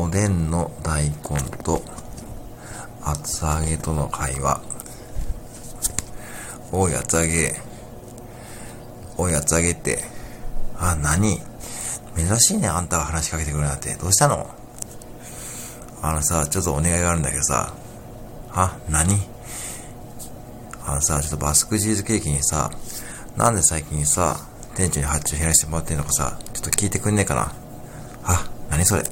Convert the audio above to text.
おでんの大根と厚揚げとの会話。おい、厚揚げ。おい、厚揚げって。あ、何？珍しいね、あんたが話しかけてくるなんて。どうしたの？あのさ、ちょっとお願いがあるんだけどさ。あ、何？あのさ、ちょっとバスクチーズケーキにさ、なんで最近さ、店長に発注減らしてもらってんのかさ、ちょっと聞いてくんねえかな。あ、何それ？